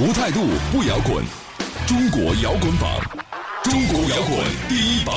无态度不摇滚，中国摇滚榜，中国摇滚第一榜。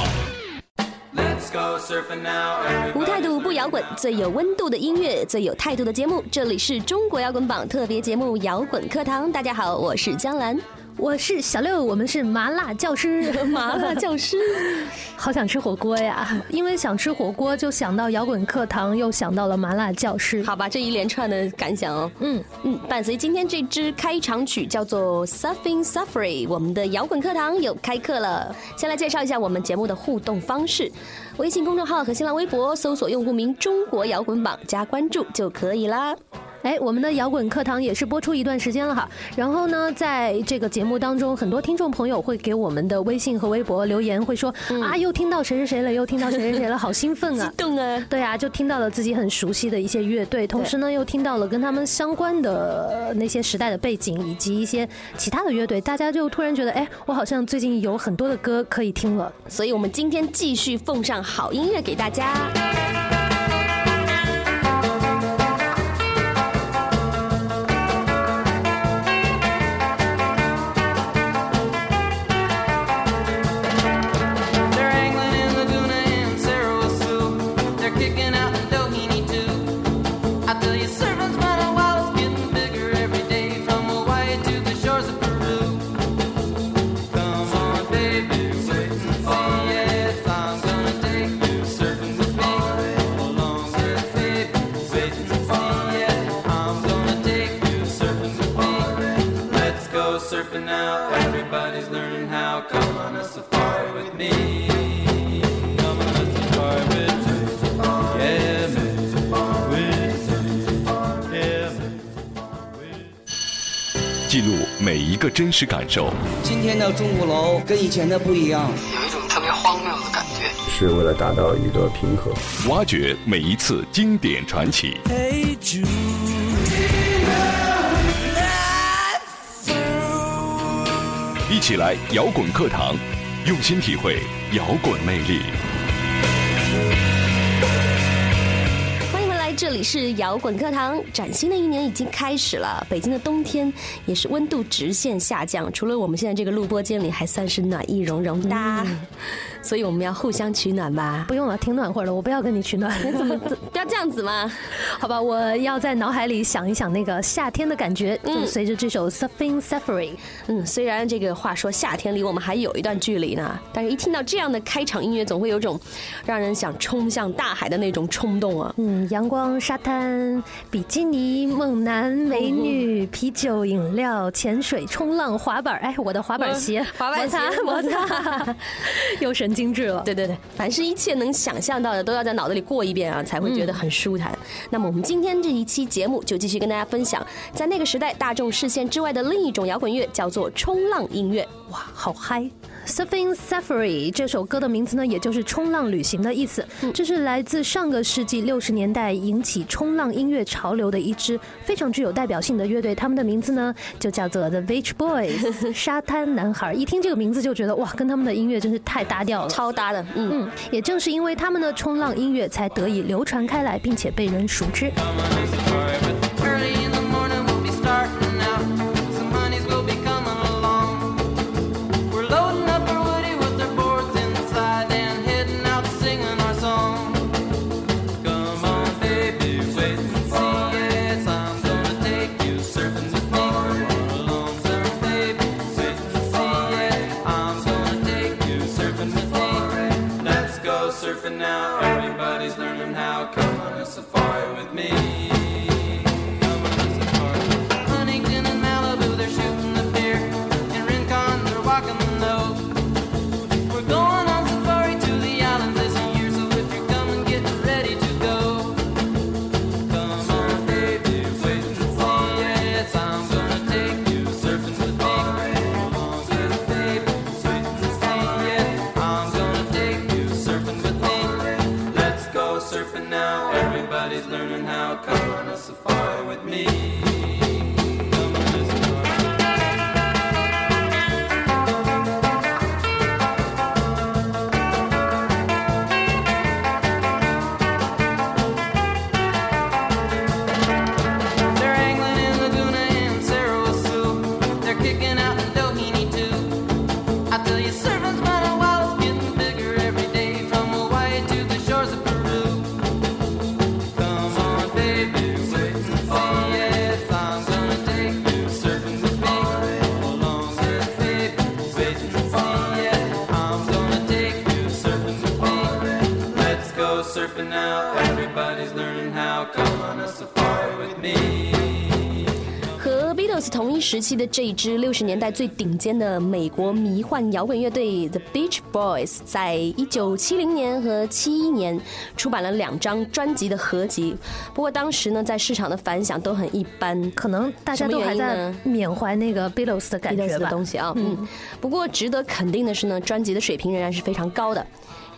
无态度不摇滚，最有温度的音乐，最有态度的节目。这里是中国摇滚榜特别节目《摇滚课堂》。大家好，我是江兰。我是小六，我们是麻辣教师，麻辣教师，好想吃火锅呀！因为想吃火锅，就想到摇滚课堂，又想到了麻辣教师。好吧，这一连串的感想哦。嗯嗯，伴随今天这支开场曲叫做《Suffering Suffering》，我们的摇滚课堂又开课了。先来介绍一下我们节目的互动方式：微信公众号和新浪微博搜索用户名“中国摇滚榜”加关注就可以啦。哎，我们的摇滚课堂也是播出一段时间了哈。然后呢，在这个节目当中，很多听众朋友会给我们的微信和微博留言，会说啊，又听到谁谁谁了，又听到谁谁谁了，好兴奋啊！激动啊！对啊，就听到了自己很熟悉的一些乐队，同时呢，又听到了跟他们相关的那些时代的背景，以及一些其他的乐队，大家就突然觉得，哎，我好像最近有很多的歌可以听了。所以我们今天继续奉上好音乐给大家。记录每一个真实感受。今天的钟鼓楼跟以前的不一样，有一种特别荒谬的感觉。是为了达到一个平衡。挖掘每一次经典传奇。一起来摇滚课堂，用心体会摇滚魅力。里是摇滚课堂，崭新的一年已经开始了。北京的冬天也是温度直线下降，除了我们现在这个录播间里还算是暖意融融的，所以我们要互相取暖吧。不用了，挺暖和的，我不要跟你取暖。你 怎么不要这样子吗？好吧，我要在脑海里想一想那个夏天的感觉，就随着这首 Suffering Suffering。嗯，虽然这个话说夏天离我们还有一段距离呢，但是一听到这样的开场音乐，总会有种让人想冲向大海的那种冲动啊。嗯，阳光。沙滩、比基尼、猛男、美女、啤酒、饮料、潜水、冲浪、滑板，哎，我的滑板鞋，滑板鞋，摩擦，又神经质了。对对对，凡是一切能想象到的，都要在脑子里过一遍啊，才会觉得很舒坦。那么我们今天这一期节目就继续跟大家分享，在那个时代大众视线之外的另一种摇滚乐，叫做冲浪音乐。哇，好嗨！Surfing Safari 这首歌的名字呢，也就是冲浪旅行的意思。这是来自上个世纪六十年代引起冲浪音乐潮流的一支非常具有代表性的乐队，他们的名字呢就叫做 The Beach Boys 沙滩男孩。一听这个名字就觉得哇，跟他们的音乐真是太搭调了，超搭的。嗯，也正是因为他们的冲浪音乐才得以流传开来，并且被人熟知。Everybody's learning how. Come on a safari with me. 时期的这一支六十年代最顶尖的美国迷幻摇滚乐队 The Beach Boys，在一九七零年和七一年出版了两张专辑的合集。不过当时呢，在市场的反响都很一般，可能大家都还在缅怀那个 Beatles 的感觉吧。东西啊，嗯。不过值得肯定的是呢，专辑的水平仍然是非常高的。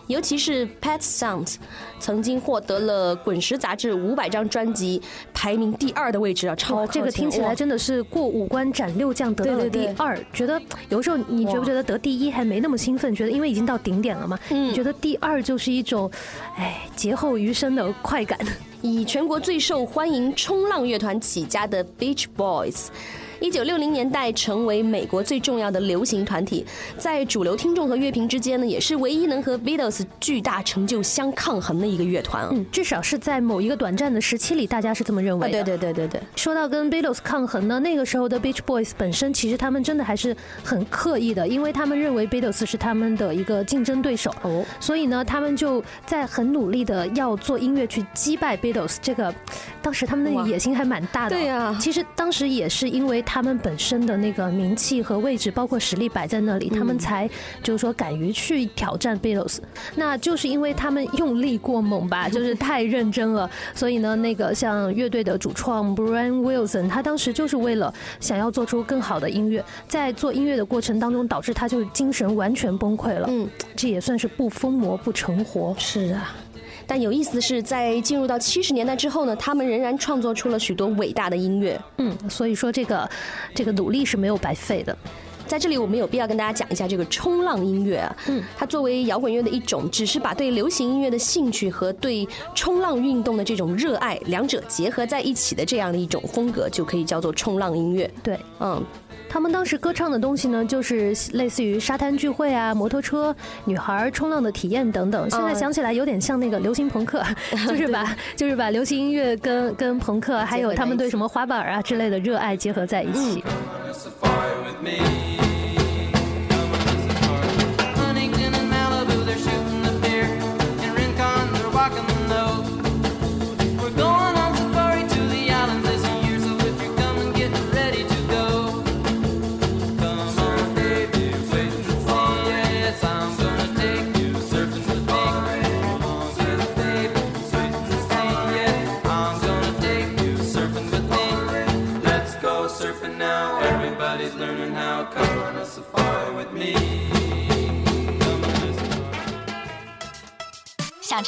尤其是 Pet Sounds，曾经获得了《滚石》杂志五百张专辑排名第二的位置啊，超这个听起来真的是过五关斩六将得到了第二。觉得有时候你觉不觉得得第一还没那么兴奋？觉得因为已经到顶点了嘛，你觉得第二就是一种，哎，劫后余生的快感。以全国最受欢迎冲浪乐团起家的 Beach Boys。一九六零年代成为美国最重要的流行团体，在主流听众和乐评之间呢，也是唯一能和 Beatles 巨大成就相抗衡的一个乐团。嗯，至少是在某一个短暂的时期里，大家是这么认为的。对对对对对。说到跟 Beatles 抗衡呢，那个时候的 Beach Boys 本身其实他们真的还是很刻意的，因为他们认为 Beatles 是他们的一个竞争对手。哦。所以呢，他们就在很努力的要做音乐去击败 Beatles。这个当时他们的野心还蛮大的。对呀。其实当时也是因为。他们本身的那个名气和位置，包括实力摆在那里，他们才就是说敢于去挑战 Beatles。那就是因为他们用力过猛吧，就是太认真了。所以呢，那个像乐队的主创 Brian Wilson，他当时就是为了想要做出更好的音乐，在做音乐的过程当中，导致他就是精神完全崩溃了。嗯，这也算是不疯魔不成活。是啊。但有意思的是，在进入到七十年代之后呢，他们仍然创作出了许多伟大的音乐。嗯，所以说这个这个努力是没有白费的。在这里，我们有必要跟大家讲一下这个冲浪音乐啊。嗯，它作为摇滚乐的一种，只是把对流行音乐的兴趣和对冲浪运动的这种热爱两者结合在一起的这样的一种风格，就可以叫做冲浪音乐。对，嗯。他们当时歌唱的东西呢，就是类似于沙滩聚会啊、摩托车、女孩冲浪的体验等等。现在想起来有点像那个流行朋克，就是把就是把流行音乐跟跟朋克，还有他们对什么滑板啊之类的热爱结合在一起。想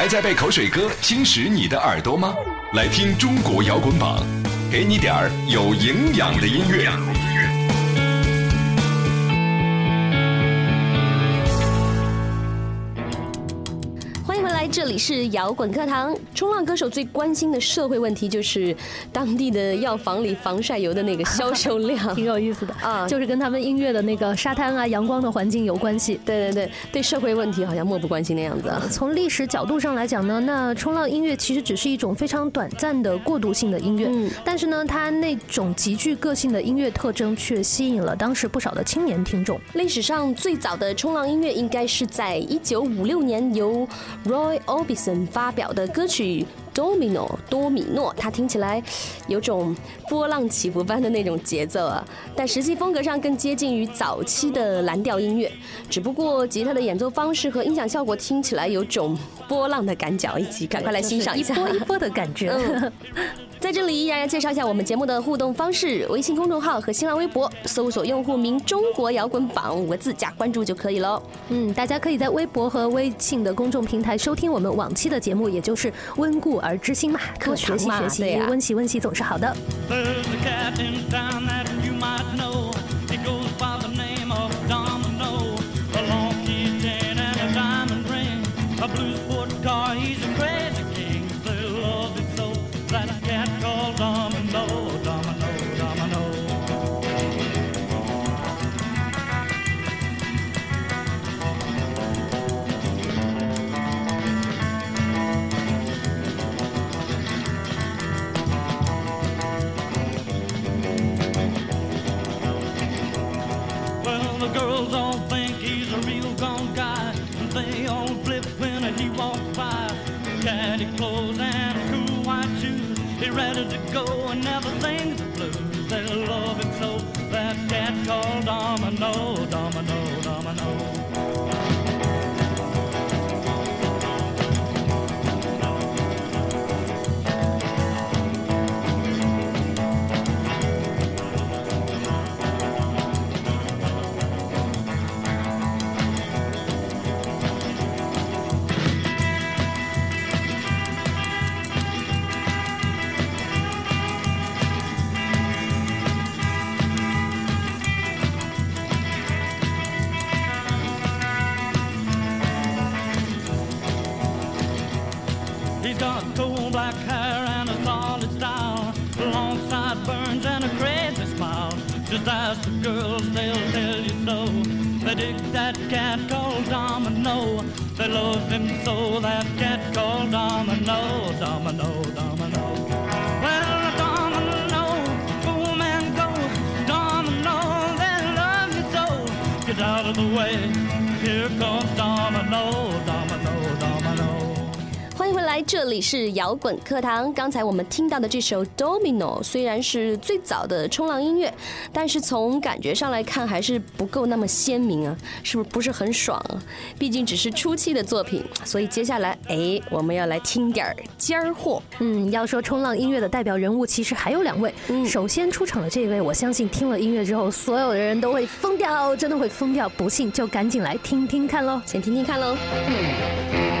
还在被口水歌侵蚀你的耳朵吗？来听中国摇滚榜，给你点儿有营养的音乐。这里是摇滚课堂。冲浪歌手最关心的社会问题就是当地的药房里防晒油的那个销售量，挺有意思的啊，就是跟他们音乐的那个沙滩啊、阳光的环境有关系。对对对，对社会问题好像漠不关心的样子。啊。从历史角度上来讲呢，那冲浪音乐其实只是一种非常短暂的过渡性的音乐，嗯，但是呢，它那种极具个性的音乐特征却吸引了当时不少的青年听众。历史上最早的冲浪音乐应该是在一九五六年由 Roy Orbison 发表的歌曲。Domino 多米诺，它听起来有种波浪起伏般的那种节奏啊，但实际风格上更接近于早期的蓝调音乐，只不过吉他的演奏方式和音响效果听起来有种波浪的感觉，一起赶快来欣赏一下一波一波的感觉。在这里依然要介绍一下我们节目的互动方式：微信公众号和新浪微博搜索用户名“中国摇滚榜”五个字加关注就可以了。嗯，大家可以在微博和微信的公众平台收听我们往期的节目，也就是温故而知新嘛，多学习学习，温习温习总是好的。Ready to go and never sings the blues. They love him so. That cat called Domino, Domino. ask the girls, they'll tell you so. They dig that cat called Domino. They love him so, that cat called Domino, Domino, Domino. Well, Domino, boom man go, Domino, they love you so. Get out of the way, here comes Domino, Domino. 这里是摇滚课堂。刚才我们听到的这首《Domino》虽然是最早的冲浪音乐，但是从感觉上来看还是不够那么鲜明啊，是不是不是很爽啊？毕竟只是初期的作品，所以接下来哎，我们要来听点尖儿货。嗯，要说冲浪音乐的代表人物，其实还有两位。首先出场的这位，我相信听了音乐之后，所有的人都会疯掉，真的会疯掉。不信就赶紧来听听看喽，先听听看喽。正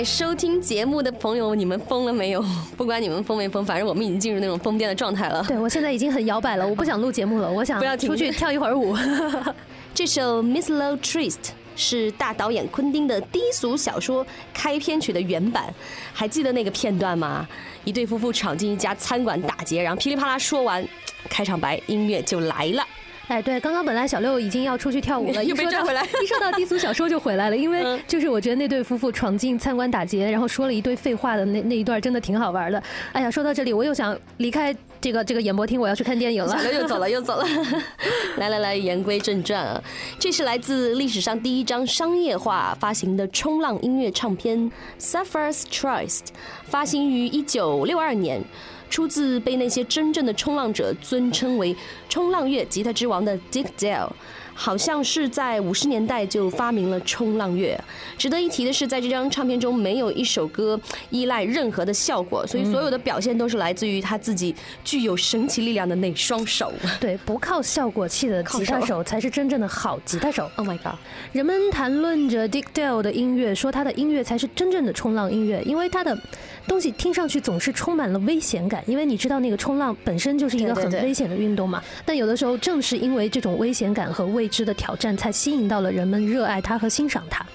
在收听节目的朋友，你们疯了没有？不管你们疯没疯，反正我们已经进入那种疯癫的状态了。对我现在已经很摇摆了，我不想录节目了，我想不要出去跳一会儿舞。这首《Miss Low Trist》是大导演昆汀的低俗小说开篇曲的原版，还记得那个片段吗？一对夫妇闯进一家餐馆打劫，然后噼里啪啦说完，开场白音乐就来了。哎，对，刚刚本来小六已经要出去跳舞了，一说到回来。一说到低俗小说就回来了，因为就是我觉得那对夫妇闯进餐馆打劫，然后说了一堆废话的那那一段真的挺好玩的。哎呀，说到这里我又想离开这个这个演播厅，我要去看电影了。小六又走了，又走了。来来来，言归正传啊，这是来自历史上第一张商业化发行的冲浪音乐唱片《Suffers Trust》，发行于一九六二年。出自被那些真正的冲浪者尊称为“冲浪乐吉他之王”的 Dick Dale。好像是在五十年代就发明了冲浪乐。值得一提的是，在这张唱片中没有一首歌依赖任何的效果，所以所有的表现都是来自于他自己具有神奇力量的那双手。对，不靠效果器的吉他手才是真正的好吉他手。Oh my god！人们谈论着 Dick Dale 的音乐，说他的音乐才是真正的冲浪音乐，因为他的东西听上去总是充满了危险感。因为你知道，那个冲浪本身就是一个很危险的运动嘛。但有的时候，正是因为这种危险感和未知的挑战，才吸引到了人们热爱它和欣赏它，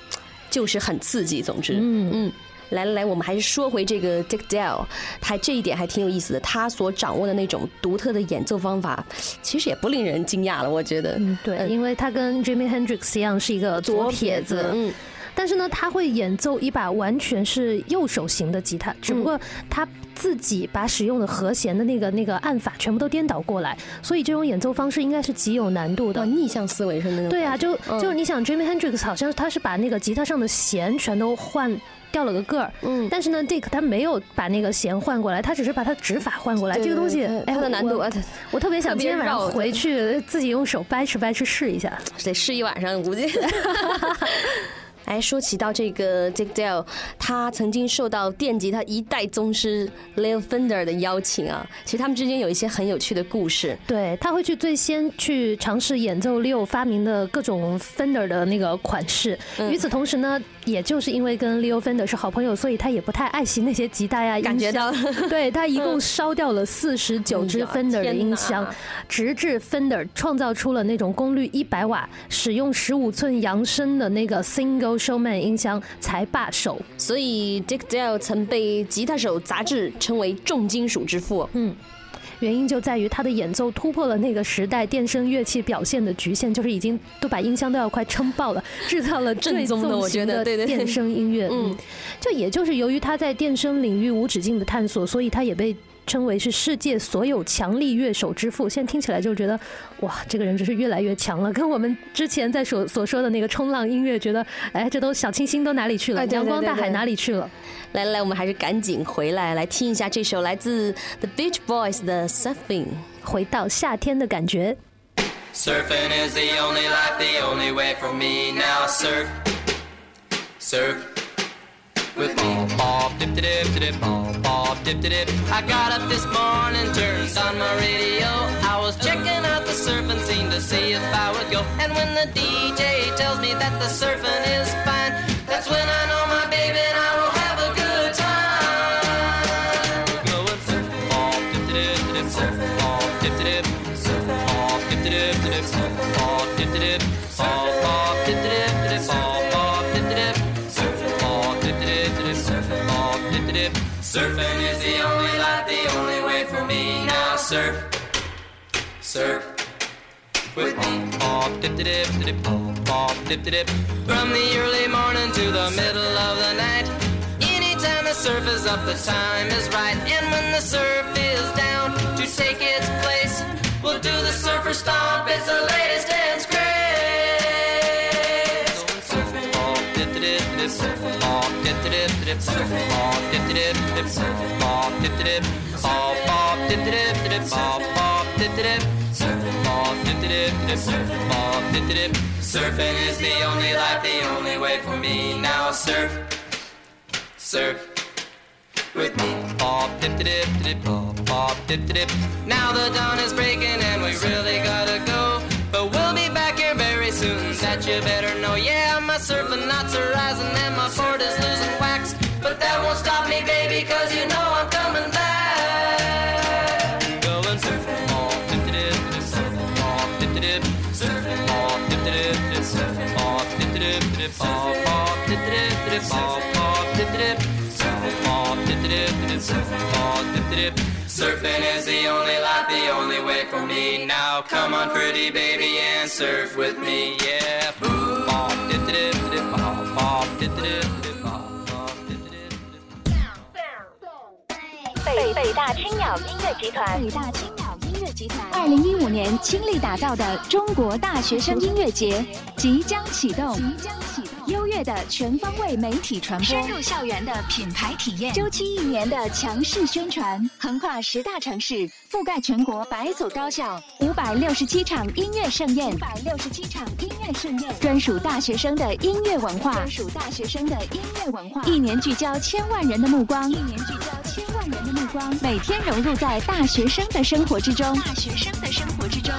就是很刺激。总之，嗯嗯，来来来，我们还是说回这个 Dick Dale，他这一点还挺有意思的。他所掌握的那种独特的演奏方法，其实也不令人惊讶了。我觉得，嗯，对，因为他跟 Jimmy Hendrix 一样是一个左撇子，嗯。但是呢，他会演奏一把完全是右手型的吉他，只不过他自己把使用的和弦的那个那个按法全部都颠倒过来，所以这种演奏方式应该是极有难度的。逆向思维是那种。对啊，就就你想，Jimmy Hendrix 好像他是把那个吉他上的弦全都换掉了个个儿，嗯，但是呢，Dick 他没有把那个弦换过来，他只是把他指法换过来。这个东西，它的难度，我特别想今天晚上回去自己用手掰扯掰扯试一下，得试一晚上估计。哎，说起到这个 Dick Dale，他曾经受到电吉他一代宗师 Leo Fender 的邀请啊。其实他们之间有一些很有趣的故事。对他会去最先去尝试演奏 Leo 发明的各种 Fender 的那个款式。与此同时呢，也就是因为跟 Leo Fender 是好朋友，所以他也不太爱惜那些吉他呀。感觉到，对他一共烧掉了 四十九支 Fender 的音箱，直至 Fender 创造出了那种功率一百瓦、使用十五寸扬声的那个 Single。Showman 音箱才罢手，所以 Dick Dale 曾被《吉他手》杂志称为重金属之父。嗯，原因就在于他的演奏突破了那个时代电声乐器表现的局限，就是已经都把音箱都要快撑爆了，制造了正宗的我觉得对对电声音乐。嗯，就也就是由于他在电声领域无止境的探索，所以他也被。称为是世界所有强力乐手之父，现在听起来就觉得，哇，这个人真是越来越强了。跟我们之前在所所说的那个冲浪音乐，觉得，哎，这都小清新都哪里去了？阳光大海哪里去了？来来，我们还是赶紧回来，来听一下这首来自 The Beach Boys 的 Surfing，回到夏天的感觉。Surfing is the only life, the only way for me now. Surf, surf. With me. Bob dip dip dip bob bob dip dip. I got up this morning, turned on my radio. I was checking out the surfing scene to see if I would go. And when the DJ tells me that the surfing is fine, that's when I know my baby and I surf, surf with me. Pop, dip, dip, dip, pop, pop, dip, dip. From the early morning to the middle of the night. Anytime the surf is up, the time is right. And when the surf is down to take its place, we'll do the surfer stomp. It's the latest dance craze. Surfing, pop, dip, dip, dip, surf, pop, dip, dip, dip, surf, pop, dip, dip, dip dip, surf, bop, dip, dip, Surfing is the only life, the only way for me. Now surf, surf with me. Dip, dip, dip, dip, dip. Now the dawn is breaking and we really gotta go. But we'll be back here very soon, that you better know. Yeah, my surfing knots are rising and my board is losing wax. Surfing is the only life, the only way for me. Now come on, pretty baby, and surf with me, yeah. 北北大青鸟音乐集团，北大青鸟音乐集团，二零一五年倾力打造的中国大学生音乐节即将启动。即将启的全方位媒体传播，深入校园的品牌体验，周期一年的强势宣传，横跨十大城市，覆盖全国百所高校，五百六十七场音乐盛宴，五百六十七场音乐盛宴，专属大学生的音乐文化，专属大学生的音乐文化，一年聚焦千万人的目光，一年聚焦千万人的目光，每天融入在大学生的生活之中，大学生的生活之中。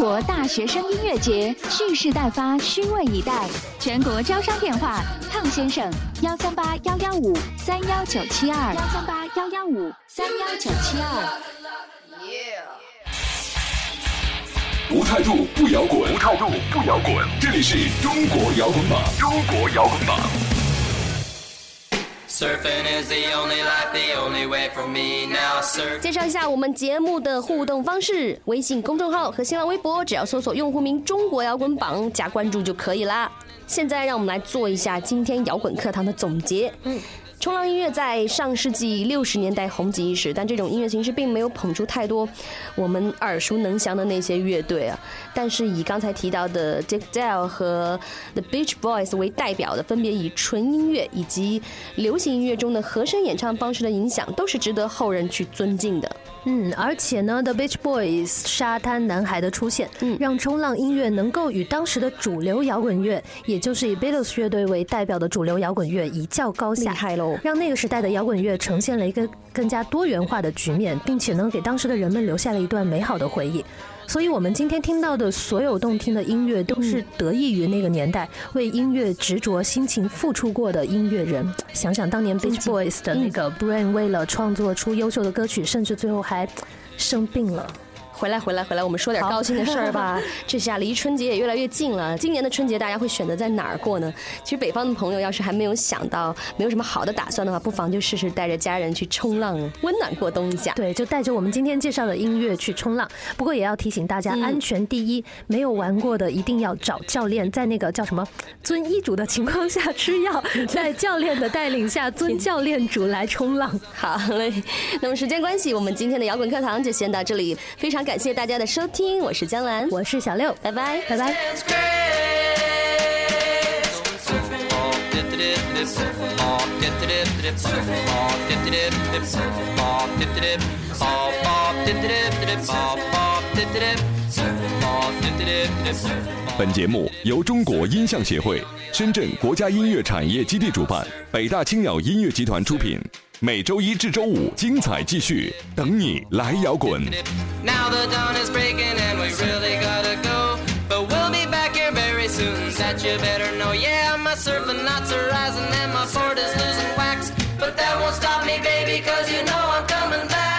国大学生音乐节蓄势待发，虚位以待。全国招商电话：汤先生，幺三八幺幺五三幺九七二，幺三八幺幺五三幺九七二。无态度不摇滚，无态度不摇滚。这里是中国摇滚榜，中国摇滚榜。介绍一下我们节目的互动方式：微信公众号和新浪微博，只要搜索用户名“中国摇滚榜”加关注就可以啦。现在让我们来做一下今天摇滚课堂的总结。冲浪音乐在上世纪六十年代红极一时，但这种音乐形式并没有捧出太多我们耳熟能详的那些乐队啊。但是以刚才提到的 Dick Dale 和 The Beach Boys 为代表的，分别以纯音乐以及流行音乐中的和声演唱方式的影响，都是值得后人去尊敬的。嗯，而且呢，The Beach Boys 沙滩男孩的出现，嗯，让冲浪音乐能够与当时的主流摇滚乐，也就是以 Beatles 乐队为代表的主流摇滚乐一较高下，厉害喽！让那个时代的摇滚乐呈现了一个更加多元化的局面，并且呢，给当时的人们留下了一段美好的回忆。所以，我们今天听到的所有动听的音乐，都是得益于那个年代为音乐执着、辛勤付出过的音乐人。想想当年 Beach Boys 的那个 Brain，为了创作出优秀的歌曲，甚至最后还生病了。回来，回来，回来！我们说点高兴的事儿吧。这下离春节也越来越近了。今年的春节大家会选择在哪儿过呢？其实北方的朋友要是还没有想到，没有什么好的打算的话，不妨就试试带着家人去冲浪，温暖过冬一下。对，就带着我们今天介绍的音乐去冲浪。不过也要提醒大家，安全第一。没有玩过的一定要找教练，在那个叫什么遵医嘱的情况下吃药，在教练的带领下 遵教练嘱来冲浪。好嘞，那么时间关系，我们今天的摇滚课堂就先到这里。非常感谢大家的收听，我是江兰，我是小六，拜拜，拜拜。本节目由中国音像协会、深圳国家音乐产业基地主办，北大青鸟音乐集团出品。每周一至周五，精彩继续，等你来摇滚。Now the dawn is breaking and we really gotta go. But we'll be back here very soon, that you better know. Yeah, my serpent's rising and my board is losing wax. But that won't stop me, baby, cause you know I'm coming back.